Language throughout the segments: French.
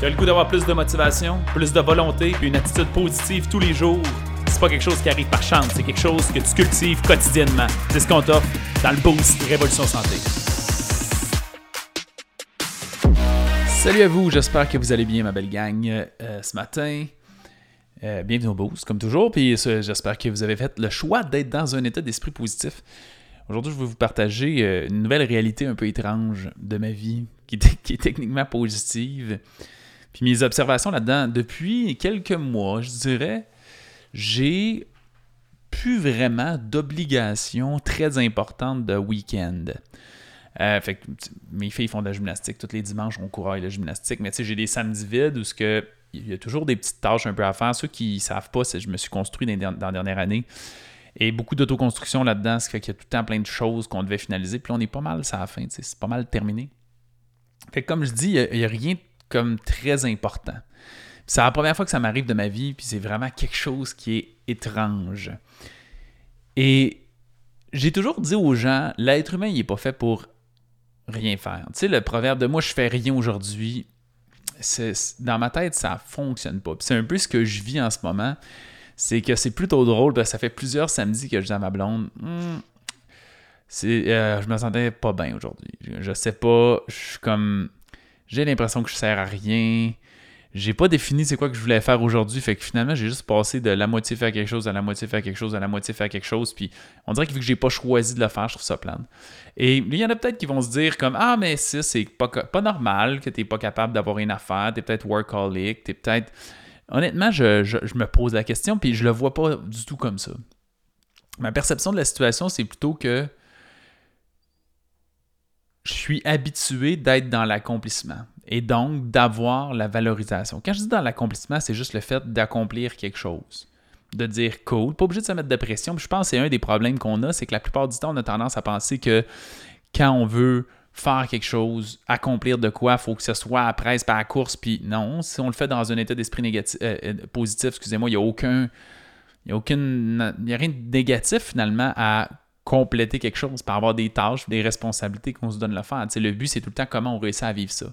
Tu as le goût d'avoir plus de motivation, plus de volonté, puis une attitude positive tous les jours? C'est pas quelque chose qui arrive par chance, c'est quelque chose que tu cultives quotidiennement. C'est ce qu'on t'offre dans le Boost Révolution Santé. Salut à vous, j'espère que vous allez bien, ma belle gang, euh, ce matin. Euh, bienvenue au Boost, comme toujours, puis euh, j'espère que vous avez fait le choix d'être dans un état d'esprit positif. Aujourd'hui, je vais vous partager une nouvelle réalité un peu étrange de ma vie, qui est techniquement positive. Puis mes observations là-dedans, depuis quelques mois, je dirais, j'ai plus vraiment d'obligations très importantes de week-end. Euh, fait que mes filles font de la gymnastique. Tous les dimanches, on court la gymnastique. Mais tu sais, j'ai des samedis vides où ce que, il y a toujours des petites tâches un peu à faire. Ceux qui ne savent pas, c'est je me suis construit dans, la dernière année. Et beaucoup d'autoconstruction là-dedans, ce qui fait qu'il y a tout le temps plein de choses qu'on devait finaliser. Puis on est pas mal, ça à la fin. C'est pas mal terminé. Fait que comme je dis, il n'y a, rien comme très important. C'est la première fois que ça m'arrive de ma vie, puis c'est vraiment quelque chose qui est étrange. Et j'ai toujours dit aux gens, l'être humain, il n'est pas fait pour rien faire. Tu sais, le proverbe de moi, je fais rien aujourd'hui, dans ma tête, ça fonctionne pas. C'est un peu ce que je vis en ce moment. C'est que c'est plutôt drôle, parce que ça fait plusieurs samedis que je dis à ma blonde, c'est, euh, je me sentais pas bien aujourd'hui. Je, je sais pas, je suis comme j'ai l'impression que je sers à rien. J'ai pas défini c'est quoi que je voulais faire aujourd'hui, fait que finalement j'ai juste passé de la moitié faire quelque chose à la moitié faire quelque chose à la moitié faire quelque chose, puis on dirait que vu que j'ai pas choisi de le faire, je trouve ça plane. Et il y en a peut-être qui vont se dire comme ah mais ça c'est pas, normal que t'es pas capable d'avoir une affaire, t'es peut-être workaholic, t'es peut-être honnêtement je, je, me pose la question puis je le vois pas du tout comme ça. Ma perception de la situation c'est plutôt que je suis habitué d'être dans l'accomplissement et donc d'avoir la valorisation. Quand je dis dans l'accomplissement, c'est juste le fait d'accomplir quelque chose. De dire cool, pas obligé de se mettre de pression. je pense que c'est un des problèmes qu'on a, c'est que la plupart du temps, on a tendance à penser que quand on veut faire quelque chose, accomplir de quoi, il faut que ce soit à presse, pas à course. Puis non, si on le fait dans un état d'esprit négatif, euh, euh, positif, excusez-moi, il n'y a aucun. Il n'y a, aucune, a rien de négatif finalement à compléter quelque chose, par avoir des tâches, des responsabilités qu'on se donne le faire. le but, c'est tout le temps comment on réussit à vivre ça.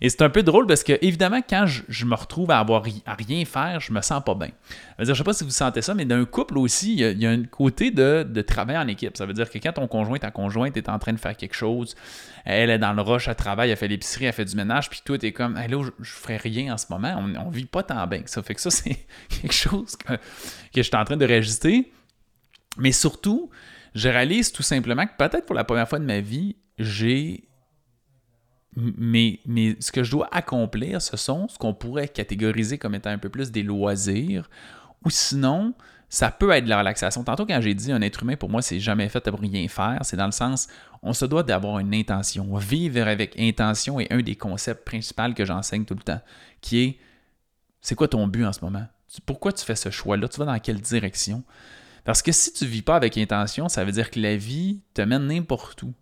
Et c'est un peu drôle parce que, évidemment, quand je, me retrouve à avoir à rien faire, je me sens pas bien. Je ne sais pas si vous sentez ça, mais d'un couple aussi, il y, a, un côté de, de, travail en équipe. Ça veut dire que quand ton conjoint, ta conjointe est en train de faire quelque chose, elle est dans le rush, à travail, elle fait l'épicerie, elle fait du ménage, puis toi, tu comme, là, je, ne ferai rien en ce moment. On, ne vit pas tant bien que ça. Fait que ça, c'est quelque chose que, que je suis en train de réajuster. Mais surtout, je réalise tout simplement que peut-être pour la première fois de ma vie, j'ai. Mais, mais ce que je dois accomplir, ce sont ce qu'on pourrait catégoriser comme étant un peu plus des loisirs, ou sinon, ça peut être de la relaxation. Tantôt, quand j'ai dit un être humain, pour moi, c'est jamais fait pour rien faire, c'est dans le sens, on se doit d'avoir une intention. Vivre avec intention est un des concepts principaux que j'enseigne tout le temps, qui est c'est quoi ton but en ce moment? Pourquoi tu fais ce choix-là? Tu vas dans quelle direction? Parce que si tu vis pas avec intention, ça veut dire que la vie te mène n'importe où.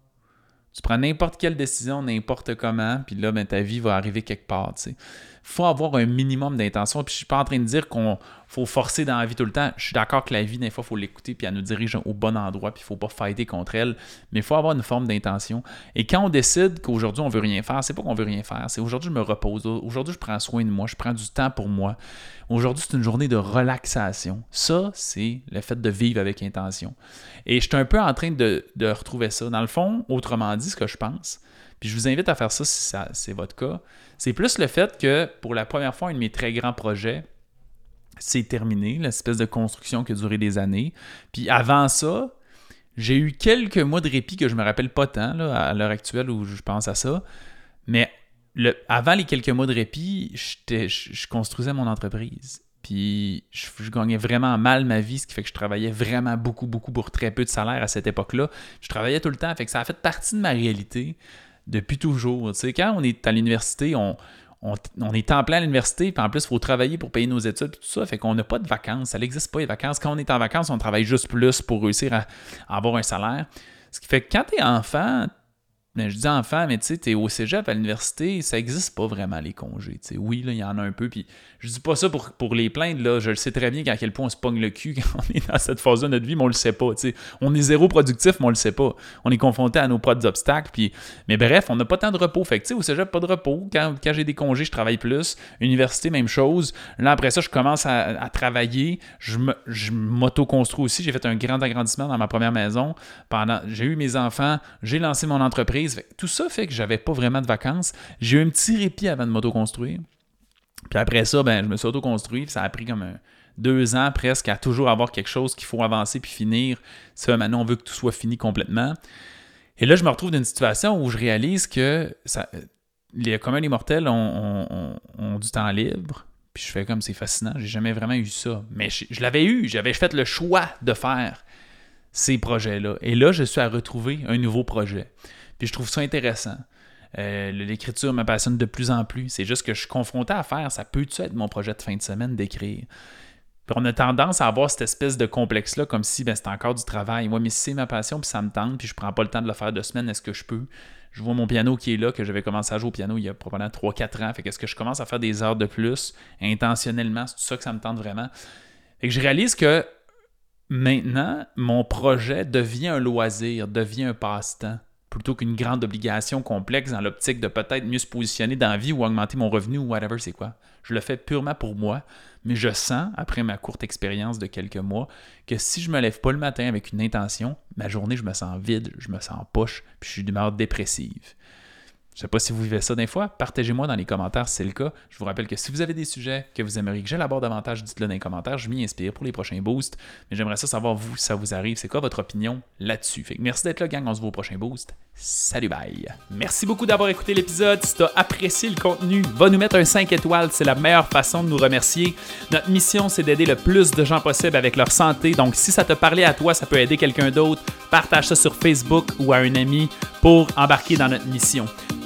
Tu prends n'importe quelle décision, n'importe comment, puis là, ben, ta vie va arriver quelque part. Il faut avoir un minimum d'intention. Puis je suis pas en train de dire qu'on faut forcer dans la vie tout le temps. Je suis d'accord que la vie, des fois, il faut l'écouter, puis elle nous dirige au bon endroit, puis il faut pas fighter contre elle. Mais il faut avoir une forme d'intention. Et quand on décide qu'aujourd'hui, on veut rien faire, c'est pas qu'on veut rien faire. C'est aujourd'hui, je me repose. Aujourd'hui, je prends soin de moi. Je prends du temps pour moi. Aujourd'hui, c'est une journée de relaxation. Ça, c'est le fait de vivre avec intention. Et je suis un peu en train de, retrouver ça. Dans le fond, autrement dit, ce que je pense, puis je vous invite à faire ça si c'est votre cas, c'est plus le fait que pour la première fois, un de mes très grands projets, c'est terminé, l'espèce de construction qui a duré des années. Puis avant ça, j'ai eu quelques mois de répit que je me rappelle pas tant à l'heure actuelle où je pense à ça. Mais avant les quelques mois de répit, je, construisais mon entreprise. Puis je, gagnais vraiment mal ma vie, ce qui fait que je travaillais vraiment beaucoup, beaucoup pour très peu de salaire à cette époque-là. Je travaillais tout le temps, fait que ça a fait partie de ma réalité depuis toujours. Tu sais, quand on est à l'université, on, est en plein à l'université, puis en plus, il faut travailler pour payer nos études, tout ça. Fait qu'on n'a pas de vacances. Ça n'existe pas, les vacances. Quand on est en vacances, on travaille juste plus pour réussir à, à avoir un salaire. Ce qui fait que quand tu es enfant, mais je dis enfant, mais tu sais, t'es au cégep, à l'université, ça existe pas vraiment les congés. Oui, là, il y en a un peu. Puis je dis pas ça pour, pour les plaindre, là. Je le sais très bien à quel point on se pogne le cul quand on est dans cette phase-là de notre vie, mais on le sait pas. sais. On est zéro productif, mais on le sait pas. On est confronté à nos propres obstacles. Puis... Mais bref, on n'a pas tant de repos. Fait que tu sais, au cégep, pas de repos. Quand, quand j'ai des congés, je travaille plus. Université, même chose. Là, après ça, je commence à, travailler. Je m'auto-construis aussi. J'ai fait un grand agrandissement dans ma première maison. Pendant, j'ai eu mes enfants, j'ai lancé mon entreprise tout ça fait que j'avais pas vraiment de vacances. J'ai eu un petit répit avant de m'auto-construire. Puis après ça, ben, je me suis auto-construit. Ça a pris comme deux ans presque à toujours avoir quelque chose qu'il faut avancer puis finir. Ça, maintenant, on veut que tout soit fini complètement. Et là, je me retrouve dans une situation où je réalise que ça, les communs des mortels ont, du temps libre. Puis je fais comme c'est fascinant, j'ai jamais vraiment eu ça. Mais je l'avais eu, j'avais fait le choix de faire ces projets-là. Et là, je suis à retrouver un nouveau projet. Puis je trouve ça intéressant. Euh, l'écriture me passionne de plus en plus. C'est juste que je suis confronté à faire. Ça peut-tu être mon projet de fin de semaine d'écrire? Puis on a tendance à avoir cette espèce de complexe-là, comme si ben, c'était encore du travail. Moi, mais si c'est ma passion, puis ça me tente, puis je prends pas le temps de le faire de semaine, est-ce que je peux? Je vois mon piano qui est là, que j'avais commencé à jouer au piano il y a probablement 3-4 ans. Fait qu'est-ce que je commence à faire des heures de plus intentionnellement? C'est ça que ça me tente vraiment. Et que je réalise que maintenant, mon projet devient un loisir, devient un passe-temps plutôt qu'une grande obligation complexe dans l'optique de peut-être mieux se positionner dans la vie ou augmenter mon revenu ou whatever c'est quoi? Je le fais purement pour moi, mais je sens, après ma courte expérience de quelques mois, que si je me lève pas le matin avec une intention, ma journée, je me sens vide, je me sens poche, puis je suis d'humeur dépressive. Je sais pas si vous vivez ça des fois. Partagez-moi dans les commentaires si c'est le cas. Je vous rappelle que si vous avez des sujets que vous aimeriez que j'élabore davantage, dites-le dans les commentaires. Je m'y inspire pour les prochains boosts. Mais j'aimerais ça savoir, vous, si ça vous arrive, c'est quoi votre opinion là-dessus? Merci d'être là, gang. On se voit au prochain boost. Salut, bye. Merci beaucoup d'avoir écouté l'épisode. Si tu as apprécié le contenu, va nous mettre un 5 étoiles. C'est la meilleure façon de nous remercier. Notre mission, c'est d'aider le plus de gens possible avec leur santé. Donc, si ça te parlait à toi, ça peut aider quelqu'un d'autre. Partage ça sur Facebook ou à un ami pour embarquer dans notre mission.